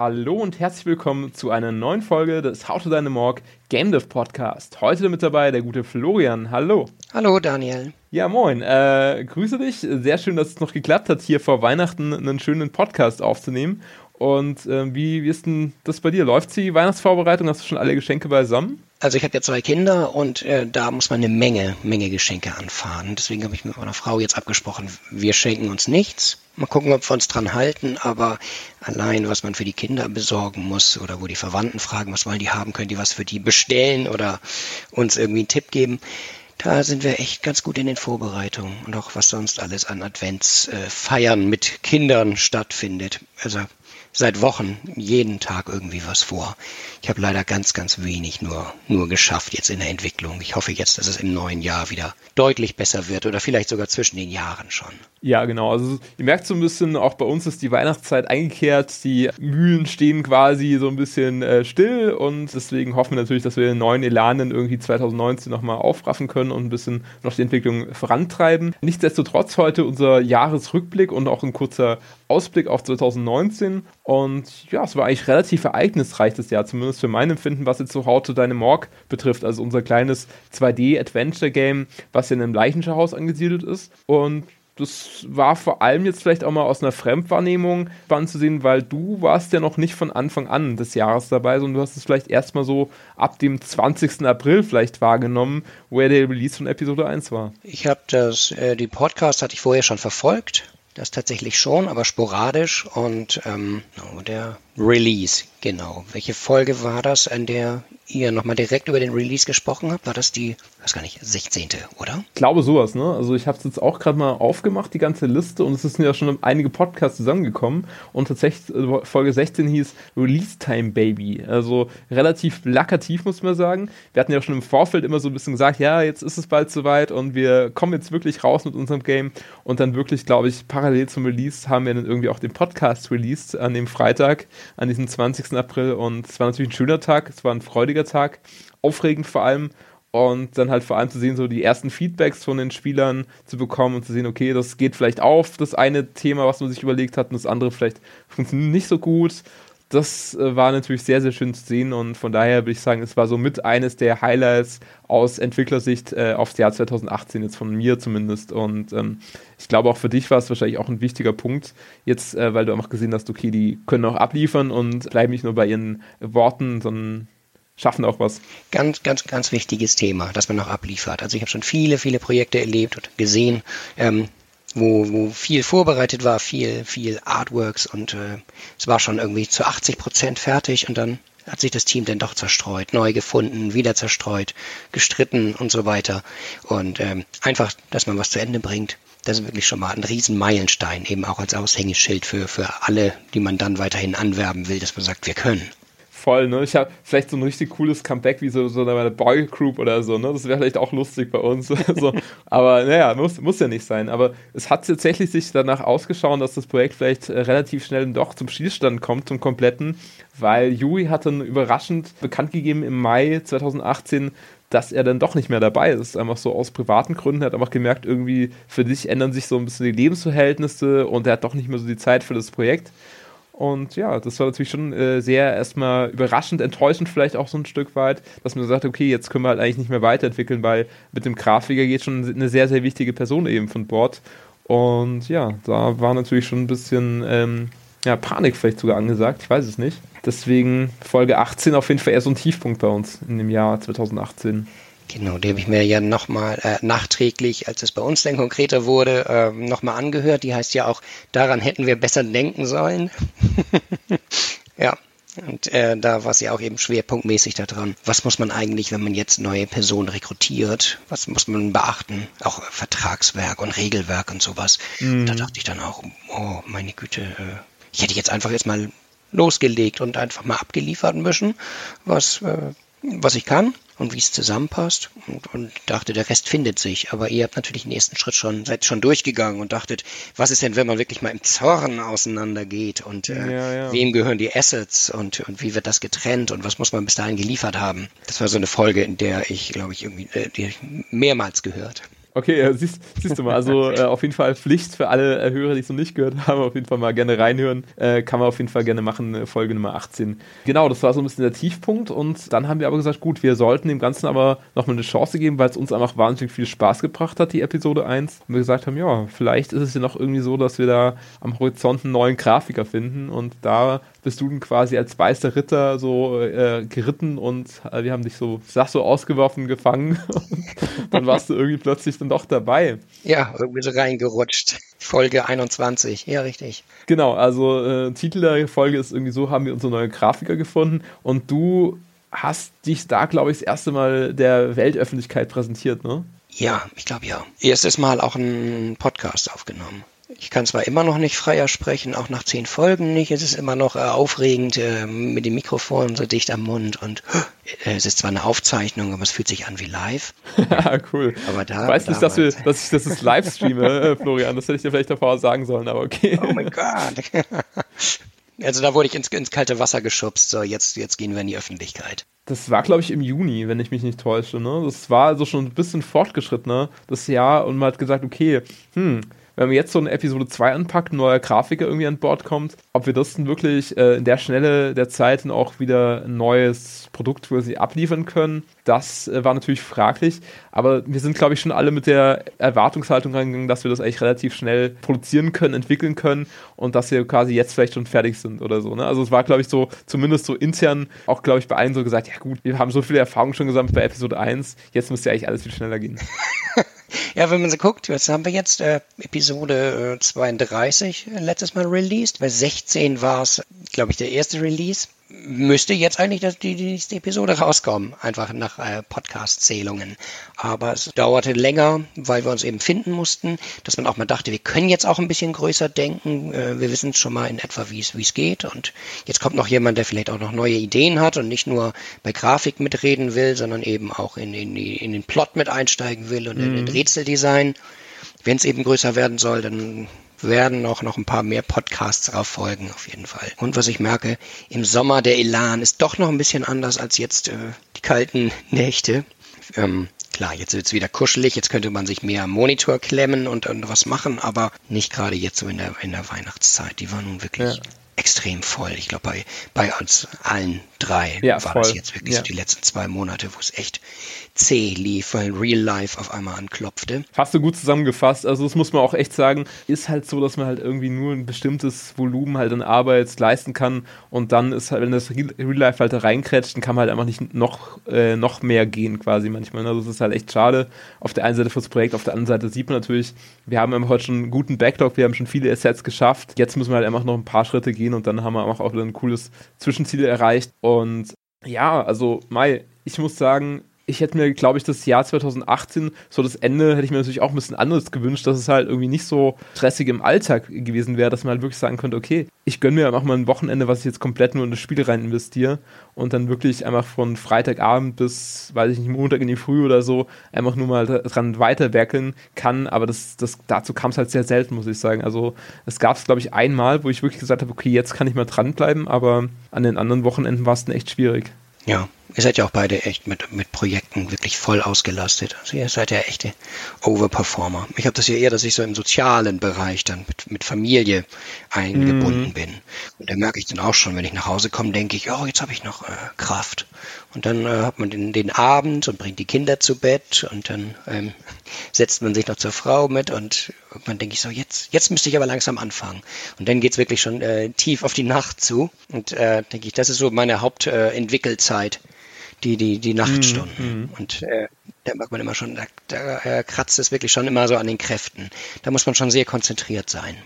hallo und herzlich willkommen zu einer neuen Folge des How to Dynamorg Game Dev Podcast. Heute mit dabei der gute Florian. Hallo. Hallo Daniel. Ja, moin. Äh, grüße dich. Sehr schön, dass es noch geklappt hat, hier vor Weihnachten einen schönen Podcast aufzunehmen. Und äh, wie, wie ist denn das bei dir? Läuft die Weihnachtsvorbereitung? Hast du schon alle Geschenke beisammen? Also ich habe ja zwei Kinder und äh, da muss man eine Menge, Menge Geschenke anfahren. Deswegen habe ich mit meiner Frau jetzt abgesprochen, wir schenken uns nichts. Mal gucken, ob wir uns dran halten, aber allein, was man für die Kinder besorgen muss oder wo die Verwandten fragen, was wollen die haben, können die was für die bestellen oder uns irgendwie einen Tipp geben. Da sind wir echt ganz gut in den Vorbereitungen und auch was sonst alles an Adventsfeiern mit Kindern stattfindet. Also seit Wochen jeden Tag irgendwie was vor. Ich habe leider ganz, ganz wenig nur, nur geschafft jetzt in der Entwicklung. Ich hoffe jetzt, dass es im neuen Jahr wieder deutlich besser wird oder vielleicht sogar zwischen den Jahren schon. Ja, genau. Also ihr merkt so ein bisschen, auch bei uns ist die Weihnachtszeit eingekehrt. Die Mühlen stehen quasi so ein bisschen äh, still und deswegen hoffen wir natürlich, dass wir den neuen Elan dann irgendwie 2019 nochmal aufraffen können und ein bisschen noch die Entwicklung vorantreiben. Nichtsdestotrotz heute unser Jahresrückblick und auch ein kurzer Ausblick auf 2019. Und ja, es war eigentlich relativ ereignisreich das Jahr, zumindest für mein Empfinden, was jetzt so How to Deine Morg betrifft. Also unser kleines 2D-Adventure-Game, was in einem Leichenschauhaus angesiedelt ist. Und das war vor allem jetzt vielleicht auch mal aus einer Fremdwahrnehmung spannend zu sehen, weil du warst ja noch nicht von Anfang an des Jahres dabei, sondern du hast es vielleicht erstmal so ab dem 20. April vielleicht wahrgenommen, wo ja der Release von Episode 1 war. Ich habe das, äh, die Podcast hatte ich vorher schon verfolgt das tatsächlich schon, aber sporadisch. Und ähm, der Release, genau. Welche Folge war das, an der ihr nochmal direkt über den Release gesprochen habt? War das die, weiß gar nicht, 16. oder? Ich glaube sowas, ne? Also ich habe es jetzt auch gerade mal aufgemacht, die ganze Liste, und es sind ja schon einige Podcasts zusammengekommen. Und tatsächlich, äh, Folge 16 hieß Release Time Baby. Also relativ plakativ, muss man sagen. Wir hatten ja schon im Vorfeld immer so ein bisschen gesagt, ja, jetzt ist es bald soweit und wir kommen jetzt wirklich raus mit unserem Game. Und dann wirklich, glaube ich, parallel zum Release haben wir dann irgendwie auch den Podcast released an dem Freitag an diesem 20. April und es war natürlich ein schöner Tag, es war ein freudiger Tag, aufregend vor allem und dann halt vor allem zu sehen, so die ersten Feedbacks von den Spielern zu bekommen und zu sehen, okay, das geht vielleicht auf, das eine Thema, was man sich überlegt hat und das andere vielleicht funktioniert nicht so gut das äh, war natürlich sehr, sehr schön zu sehen und von daher würde ich sagen, es war so mit eines der Highlights aus Entwicklersicht äh, aufs Jahr 2018, jetzt von mir zumindest. Und ähm, ich glaube auch für dich war es wahrscheinlich auch ein wichtiger Punkt, jetzt, äh, weil du einfach gesehen hast, okay, die können auch abliefern und bleiben nicht nur bei ihren Worten, sondern schaffen auch was. Ganz, ganz, ganz wichtiges Thema, dass man noch abliefert. Also ich habe schon viele, viele Projekte erlebt und gesehen, ähm, wo, wo viel vorbereitet war, viel, viel Artworks und äh, es war schon irgendwie zu 80 Prozent fertig und dann hat sich das Team dann doch zerstreut, neu gefunden, wieder zerstreut, gestritten und so weiter. Und ähm, einfach, dass man was zu Ende bringt, das ist wirklich schon mal ein riesen Meilenstein, eben auch als Aushängeschild für, für alle, die man dann weiterhin anwerben will, dass man sagt, wir können voll, ne? Ich habe vielleicht so ein richtig cooles Comeback wie so, so eine Boy Group oder so, ne? Das wäre vielleicht auch lustig bei uns. so. Aber naja, muss, muss ja nicht sein. Aber es hat tatsächlich sich danach ausgeschaut, dass das Projekt vielleicht äh, relativ schnell doch zum Schießstand kommt, zum kompletten, weil Yui hat dann überraschend bekannt gegeben im Mai 2018, dass er dann doch nicht mehr dabei ist. Einfach so aus privaten Gründen. Er hat einfach gemerkt, irgendwie für dich ändern sich so ein bisschen die Lebensverhältnisse und er hat doch nicht mehr so die Zeit für das Projekt. Und ja, das war natürlich schon äh, sehr erstmal überraschend, enttäuschend vielleicht auch so ein Stück weit, dass man sagt, okay, jetzt können wir halt eigentlich nicht mehr weiterentwickeln, weil mit dem Grafiker geht schon eine sehr, sehr wichtige Person eben von Bord. Und ja, da war natürlich schon ein bisschen ähm, ja, Panik vielleicht sogar angesagt, ich weiß es nicht. Deswegen Folge 18 auf jeden Fall eher so ein Tiefpunkt bei uns in dem Jahr 2018. Genau, die habe ich mir ja nochmal äh, nachträglich, als es bei uns dann konkreter wurde, äh, nochmal angehört. Die heißt ja auch, daran hätten wir besser denken sollen. ja, und äh, da war es ja auch eben schwerpunktmäßig daran. Was muss man eigentlich, wenn man jetzt neue Personen rekrutiert? Was muss man beachten? Auch Vertragswerk und Regelwerk und sowas. Mhm. Da dachte ich dann auch, oh, meine Güte, äh, ich hätte jetzt einfach jetzt mal losgelegt und einfach mal abgeliefert müssen, was, äh, was ich kann und wie es zusammenpasst und, und, dachte, der Rest findet sich. Aber ihr habt natürlich den ersten Schritt schon, seid schon durchgegangen und dachtet, was ist denn, wenn man wirklich mal im Zorn auseinandergeht und äh, ja, ja. wem gehören die Assets und, und wie wird das getrennt und was muss man bis dahin geliefert haben? Das war so eine Folge, in der ich, glaube ich, irgendwie äh, die mehrmals gehört. Okay, äh, siehst, siehst du mal, also äh, auf jeden Fall Pflicht für alle äh, Hörer, die es noch nicht gehört haben, auf jeden Fall mal gerne reinhören. Äh, kann man auf jeden Fall gerne machen, äh, Folge Nummer 18. Genau, das war so ein bisschen der Tiefpunkt und dann haben wir aber gesagt, gut, wir sollten dem Ganzen aber nochmal eine Chance geben, weil es uns einfach wahnsinnig viel Spaß gebracht hat, die Episode 1. Und wir gesagt haben, ja, vielleicht ist es ja noch irgendwie so, dass wir da am Horizont einen neuen Grafiker finden und da bist du dann quasi als weißer Ritter so äh, geritten und äh, wir haben dich so, ich sag so, ausgeworfen, gefangen und dann warst du irgendwie plötzlich dann doch dabei. Ja, irgendwie so reingerutscht. Folge 21, ja richtig. Genau, also äh, Titel der Folge ist irgendwie so, haben wir unsere neue Grafiker gefunden und du hast dich da, glaube ich, das erste Mal der Weltöffentlichkeit präsentiert, ne? Ja, ich glaube ja. Erstes Mal auch einen Podcast aufgenommen. Ich kann zwar immer noch nicht freier sprechen, auch nach zehn Folgen nicht. Es ist immer noch äh, aufregend äh, mit dem Mikrofon so dicht am Mund und äh, es ist zwar eine Aufzeichnung, aber es fühlt sich an wie live. ja, cool. Aber da, ich weiß nicht, dass, wir, dass ich das ist Livestreame, äh, Florian. Das hätte ich dir vielleicht davor sagen sollen, aber okay. Oh mein Gott. Also da wurde ich ins, ins kalte Wasser geschubst. So, jetzt, jetzt gehen wir in die Öffentlichkeit. Das war, glaube ich, im Juni, wenn ich mich nicht täusche. Ne? Das war also schon ein bisschen fortgeschrittener, das Jahr. Und man hat gesagt, okay, hm, wenn man jetzt so eine Episode 2 anpackt, ein neuer Grafiker irgendwie an Bord kommt, ob wir das dann wirklich äh, in der Schnelle der Zeit dann auch wieder ein neues Produkt für sie abliefern können, das äh, war natürlich fraglich. Aber wir sind, glaube ich, schon alle mit der Erwartungshaltung reingegangen, dass wir das eigentlich relativ schnell produzieren können, entwickeln können und dass wir quasi jetzt vielleicht schon fertig sind oder so. Ne? Also es war, glaube ich, so, zumindest so intern auch, glaube ich, bei allen so gesagt, ja gut, wir haben so viele Erfahrungen schon gesammelt bei Episode 1, jetzt müsste ja eigentlich alles viel schneller gehen. Ja, wenn man so guckt, was haben wir jetzt? Äh, Episode äh, 32 äh, letztes Mal released. Bei 16 war es, glaube ich, der erste Release müsste jetzt eigentlich die, die nächste Episode rauskommen, einfach nach äh, Podcast-Zählungen. Aber es dauerte länger, weil wir uns eben finden mussten, dass man auch mal dachte, wir können jetzt auch ein bisschen größer denken. Äh, wir wissen schon mal in etwa, wie es geht. Und jetzt kommt noch jemand, der vielleicht auch noch neue Ideen hat und nicht nur bei Grafik mitreden will, sondern eben auch in, in, in den Plot mit einsteigen will und mhm. in den Rätseldesign. Wenn es eben größer werden soll, dann werden auch noch ein paar mehr Podcasts darauf folgen, auf jeden Fall. Und was ich merke, im Sommer der Elan ist doch noch ein bisschen anders als jetzt äh, die kalten Nächte. Ähm, klar, jetzt wird es wieder kuschelig, jetzt könnte man sich mehr am Monitor klemmen und, und was machen, aber nicht gerade jetzt so in der, in der Weihnachtszeit. Die war nun wirklich ja. extrem voll. Ich glaube, bei, bei uns allen drei ja, war voll. das jetzt wirklich ja. so die letzten zwei Monate, wo es echt zäh lief, weil Real Life auf einmal anklopfte. Hast du gut zusammengefasst. Also das muss man auch echt sagen, ist halt so, dass man halt irgendwie nur ein bestimmtes Volumen halt an Arbeit leisten kann und dann ist halt, wenn das Real Life halt da reinkrätscht, dann kann man halt einfach nicht noch, äh, noch mehr gehen quasi manchmal. Also das ist halt echt schade. Auf der einen Seite fürs Projekt, auf der anderen Seite sieht man natürlich, wir haben heute schon einen guten Backlog, wir haben schon viele Assets geschafft. Jetzt müssen wir halt einfach noch ein paar Schritte gehen und dann haben wir auch wieder ein cooles Zwischenziel erreicht und ja, also Mai, ich muss sagen, ich hätte mir, glaube ich, das Jahr 2018, so das Ende, hätte ich mir natürlich auch ein bisschen anderes gewünscht, dass es halt irgendwie nicht so stressig im Alltag gewesen wäre, dass man halt wirklich sagen könnte, okay, ich gönne mir einfach mal ein Wochenende, was ich jetzt komplett nur in das Spiel rein investiere und dann wirklich einfach von Freitagabend bis, weiß ich nicht, Montag in die Früh oder so, einfach nur mal dran weiterwerkeln kann, aber das, das, dazu kam es halt sehr selten, muss ich sagen. Also es gab es, glaube ich, einmal, wo ich wirklich gesagt habe, okay, jetzt kann ich mal dranbleiben, aber an den anderen Wochenenden war es dann echt schwierig. Ja, ihr seid ja auch beide echt mit, mit Projekten wirklich voll ausgelastet. Also ihr seid ja echte Overperformer. Ich habe das ja eher, dass ich so im sozialen Bereich dann mit, mit Familie eingebunden mm. bin. Und da merke ich dann auch schon, wenn ich nach Hause komme, denke ich, oh, jetzt habe ich noch äh, Kraft. Und dann äh, hat man den, den Abend und bringt die Kinder zu Bett und dann ähm, setzt man sich noch zur Frau mit und irgendwann denke ich so, jetzt, jetzt müsste ich aber langsam anfangen. Und dann geht's wirklich schon äh, tief auf die Nacht zu. Und äh, denke ich, das ist so meine Hauptentwickelzeit, die, die, die Nachtstunden. Mhm. Und äh, da merkt man immer schon, da, da äh, kratzt es wirklich schon immer so an den Kräften. Da muss man schon sehr konzentriert sein.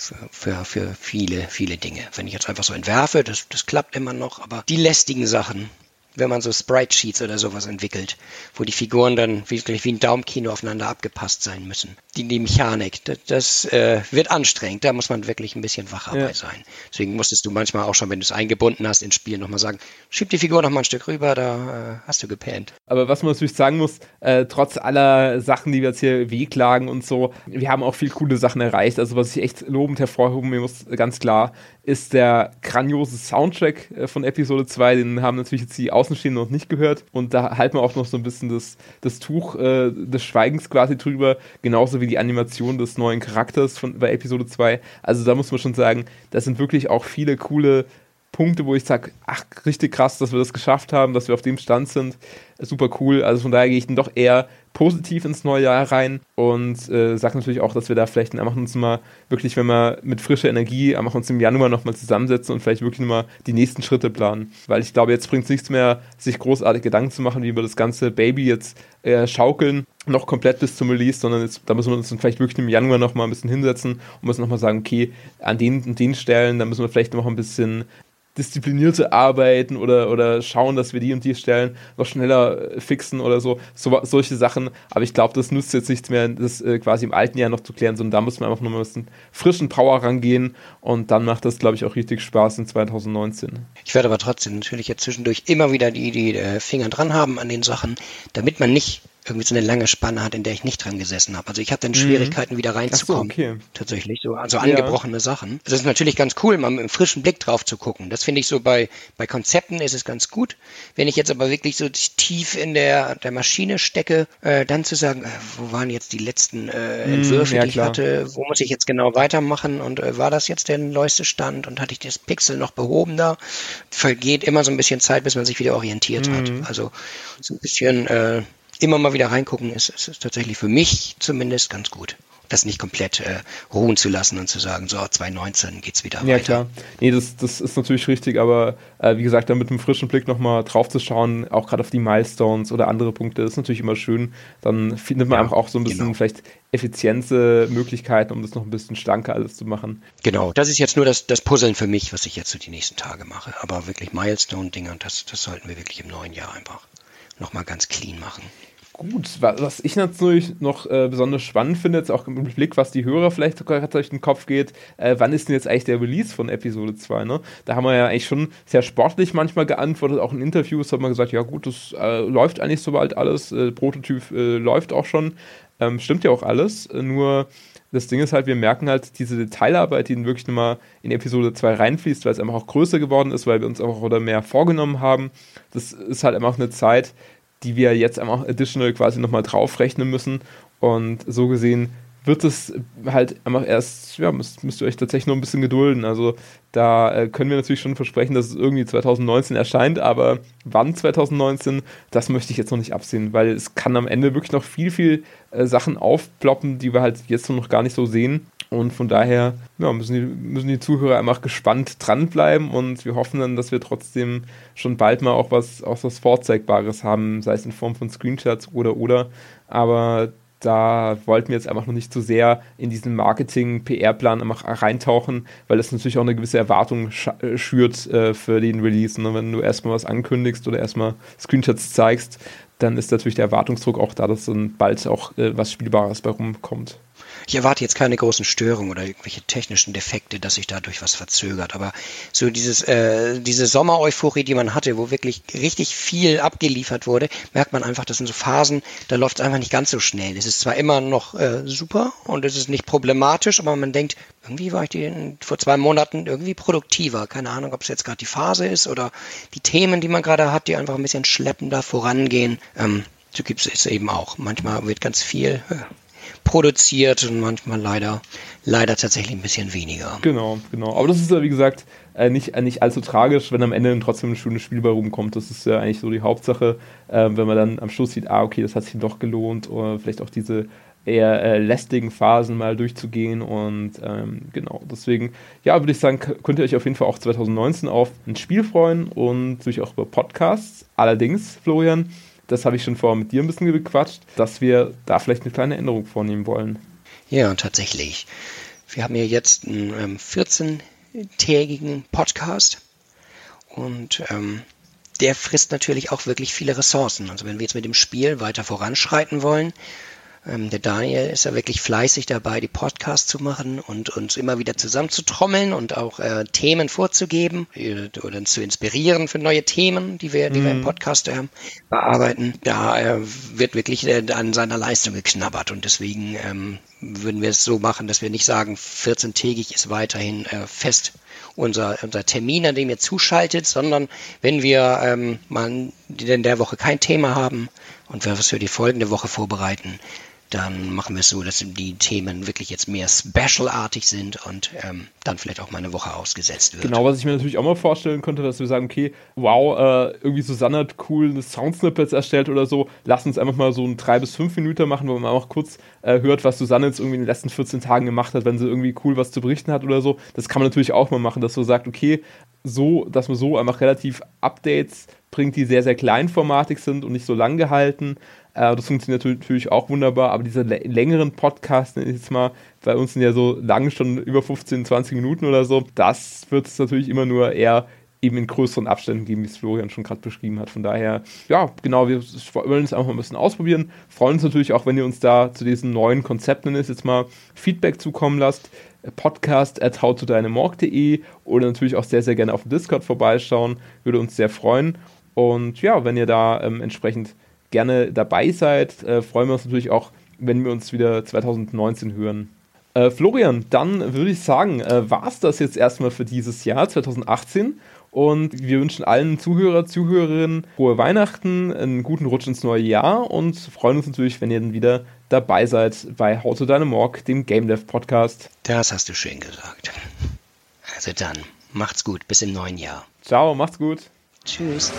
Für, für, für viele, viele Dinge. Wenn ich jetzt einfach so entwerfe, das, das klappt immer noch, aber die lästigen Sachen, wenn man so Sprite-Sheets oder sowas entwickelt, wo die Figuren dann wirklich wie ein Daumenkino aufeinander abgepasst sein müssen. Die, die Mechanik, das, das äh, wird anstrengend, da muss man wirklich ein bisschen wach dabei ja. sein. Deswegen musstest du manchmal auch schon, wenn du es eingebunden hast ins Spiel, nochmal sagen, schieb die Figur nochmal ein Stück rüber, da äh, hast du gepennt. Aber was man natürlich sagen muss, äh, trotz aller Sachen, die wir jetzt hier wehklagen und so, wir haben auch viel coole Sachen erreicht. Also was ich echt lobend hervorheben muss, ganz klar, ist der grandiose Soundtrack äh, von Episode 2. Den haben natürlich jetzt die Aus Außenstehenden noch nicht gehört. Und da halten wir auch noch so ein bisschen das, das Tuch äh, des Schweigens quasi drüber, genauso wie die Animation des neuen Charakters von, bei Episode 2. Also da muss man schon sagen, da sind wirklich auch viele coole Punkte, wo ich sage, ach, richtig krass, dass wir das geschafft haben, dass wir auf dem Stand sind. Super cool. Also von daher gehe ich dann doch eher positiv ins neue Jahr rein und äh, sage natürlich auch, dass wir da vielleicht einfach uns mal wirklich, wenn wir mit frischer Energie einfach uns im Januar nochmal zusammensetzen und vielleicht wirklich nochmal die nächsten Schritte planen. Weil ich glaube, jetzt bringt es nichts mehr, sich großartig Gedanken zu machen, wie wir das ganze Baby jetzt äh, schaukeln, noch komplett bis zum Release, sondern jetzt, da müssen wir uns dann vielleicht wirklich im Januar nochmal ein bisschen hinsetzen und müssen nochmal sagen, okay, an den und den Stellen, da müssen wir vielleicht noch ein bisschen disziplinierte arbeiten oder, oder schauen, dass wir die und die Stellen noch schneller äh, fixen oder so, so solche Sachen. Aber ich glaube, das nützt jetzt nichts mehr, das äh, quasi im alten Jahr noch zu klären, sondern da muss man einfach mal ein bisschen frischen Power rangehen und dann macht das, glaube ich, auch richtig Spaß in 2019. Ich werde aber trotzdem natürlich jetzt zwischendurch immer wieder die, die äh, Finger dran haben an den Sachen, damit man nicht irgendwie so eine lange Spanne hat, in der ich nicht dran gesessen habe. Also ich habe dann mhm. Schwierigkeiten, wieder reinzukommen. So, okay. Tatsächlich, so, also angebrochene ja. Sachen. Das ist natürlich ganz cool, mal mit einem frischen Blick drauf zu gucken. Das finde ich so bei, bei Konzepten ist es ganz gut. Wenn ich jetzt aber wirklich so tief in der, der Maschine stecke, äh, dann zu sagen, äh, wo waren jetzt die letzten äh, mhm, Entwürfe, ja, die ich klar. hatte, wo muss ich jetzt genau weitermachen und äh, war das jetzt der neueste Stand und hatte ich das Pixel noch behoben da? Vergeht immer so ein bisschen Zeit, bis man sich wieder orientiert mhm. hat. Also so ein bisschen äh, immer mal wieder reingucken ist, ist, tatsächlich für mich zumindest ganz gut das nicht komplett äh, ruhen zu lassen und zu sagen, so 2019 geht's wieder ja, weiter. Ja klar, nee, das, das ist natürlich richtig, aber äh, wie gesagt, da mit einem frischen Blick nochmal drauf zu schauen, auch gerade auf die Milestones oder andere Punkte, ist natürlich immer schön. Dann findet man ja, einfach auch so ein bisschen genau. vielleicht Effizienzmöglichkeiten, um das noch ein bisschen schlanker alles zu machen. Genau, das ist jetzt nur das, das Puzzeln für mich, was ich jetzt so die nächsten Tage mache. Aber wirklich Milestone-Dinger, das, das sollten wir wirklich im neuen Jahr einfach nochmal ganz clean machen. Gut, was ich natürlich noch äh, besonders spannend finde, jetzt auch im Blick, was die Hörer vielleicht sogar durch den Kopf geht, äh, wann ist denn jetzt eigentlich der Release von Episode 2? Ne? Da haben wir ja eigentlich schon sehr sportlich manchmal geantwortet, auch in Interviews hat man gesagt, ja gut, das äh, läuft eigentlich soweit alles, äh, Prototyp äh, läuft auch schon, ähm, stimmt ja auch alles, nur das Ding ist halt, wir merken halt diese Detailarbeit, die wirklich nochmal in Episode 2 reinfließt, weil es einfach auch größer geworden ist, weil wir uns auch oder mehr vorgenommen haben. Das ist halt einfach eine Zeit, die wir jetzt einfach additional quasi nochmal draufrechnen müssen. Und so gesehen wird es halt einfach erst, ja, müsst, müsst ihr euch tatsächlich noch ein bisschen gedulden. Also da äh, können wir natürlich schon versprechen, dass es irgendwie 2019 erscheint, aber wann 2019, das möchte ich jetzt noch nicht absehen, weil es kann am Ende wirklich noch viel, viel äh, Sachen aufploppen, die wir halt jetzt noch gar nicht so sehen. Und von daher ja, müssen, die, müssen die Zuhörer einfach gespannt dranbleiben und wir hoffen dann, dass wir trotzdem schon bald mal auch was, auch was Vorzeigbares haben, sei es in Form von Screenshots oder oder. Aber da wollten wir jetzt einfach noch nicht zu so sehr in diesen Marketing-PR-Plan reintauchen, weil das natürlich auch eine gewisse Erwartung äh, schürt äh, für den Release. Ne? Wenn du erstmal was ankündigst oder erstmal Screenshots zeigst, dann ist natürlich der Erwartungsdruck auch da, dass dann bald auch äh, was Spielbares bei rumkommt. Ich erwarte jetzt keine großen Störungen oder irgendwelche technischen Defekte, dass sich dadurch was verzögert. Aber so dieses, äh, diese Sommer-Euphorie, die man hatte, wo wirklich richtig viel abgeliefert wurde, merkt man einfach, das sind so Phasen, da läuft es einfach nicht ganz so schnell. Es ist zwar immer noch äh, super und es ist nicht problematisch, aber man denkt, irgendwie war ich die vor zwei Monaten irgendwie produktiver. Keine Ahnung, ob es jetzt gerade die Phase ist oder die Themen, die man gerade hat, die einfach ein bisschen schleppender vorangehen. Ähm, so gibt es eben auch. Manchmal wird ganz viel äh, produziert und manchmal leider, leider tatsächlich ein bisschen weniger. Genau, genau. Aber das ist ja, wie gesagt, äh, nicht, äh, nicht allzu tragisch, wenn am Ende trotzdem ein schönes Spiel bei rumkommt. Das ist ja eigentlich so die Hauptsache, äh, wenn man dann am Schluss sieht, ah, okay, das hat sich doch gelohnt oder vielleicht auch diese eher äh, lästigen Phasen mal durchzugehen und ähm, genau, deswegen, ja, würde ich sagen, könnt ihr euch auf jeden Fall auch 2019 auf ein Spiel freuen und natürlich auch über Podcasts. Allerdings, Florian, das habe ich schon vorher mit dir ein bisschen gequatscht, dass wir da vielleicht eine kleine Änderung vornehmen wollen. Ja, tatsächlich. Wir haben ja jetzt einen ähm, 14-tägigen Podcast und ähm, der frisst natürlich auch wirklich viele Ressourcen. Also wenn wir jetzt mit dem Spiel weiter voranschreiten wollen, ähm, der Daniel ist ja wirklich fleißig dabei, die Podcasts zu machen und uns immer wieder zusammenzutrommeln und auch äh, Themen vorzugeben äh, oder zu inspirieren für neue Themen, die wir, die mhm. wir im mhm. Podcast äh, bearbeiten. Da äh, wird wirklich äh, an seiner Leistung geknabbert und deswegen ähm, würden wir es so machen, dass wir nicht sagen, 14-tägig ist weiterhin äh, fest unser, unser Termin, an dem ihr zuschaltet, sondern wenn wir ähm, mal in der Woche kein Thema haben und wir was für die folgende Woche vorbereiten, dann machen wir es so, dass die Themen wirklich jetzt mehr specialartig sind und ähm, dann vielleicht auch mal eine Woche ausgesetzt wird. Genau, was ich mir natürlich auch mal vorstellen könnte, dass wir sagen, okay, wow, äh, irgendwie Susanne hat cool Soundsnippets erstellt oder so, lass uns einfach mal so ein drei bis fünf Minuten machen, wo man auch kurz äh, hört, was Susanne jetzt irgendwie in den letzten 14 Tagen gemacht hat, wenn sie irgendwie cool was zu berichten hat oder so. Das kann man natürlich auch mal machen, dass man sagt, okay, so, dass man so einfach relativ Updates bringt, die sehr, sehr kleinformatig sind und nicht so lang gehalten. Äh, das funktioniert natürlich auch wunderbar, aber diese längeren Podcasts, jetzt mal, bei uns sind ja so lang schon über 15, 20 Minuten oder so, das wird es natürlich immer nur eher eben in größeren Abständen geben, wie es Florian schon gerade beschrieben hat. Von daher, ja, genau, wir wollen es einfach mal ein bisschen ausprobieren. Freuen uns natürlich auch, wenn ihr uns da zu diesen neuen Konzepten jetzt mal Feedback zukommen lasst. Podcast at howtodynamorg.de oder natürlich auch sehr, sehr gerne auf dem Discord vorbeischauen. Würde uns sehr freuen. Und ja, wenn ihr da ähm, entsprechend gerne dabei seid, äh, freuen wir uns natürlich auch, wenn wir uns wieder 2019 hören. Äh, Florian, dann würde ich sagen, äh, war es das jetzt erstmal für dieses Jahr 2018. Und wir wünschen allen Zuhörer, Zuhörerinnen frohe Weihnachten, einen guten Rutsch ins neue Jahr und freuen uns natürlich, wenn ihr dann wieder dabei seid bei How to Dynamorg, dem Game Dev Podcast. Das hast du schön gesagt. Also dann, macht's gut, bis im neuen Jahr. Ciao, macht's gut. Tschüss.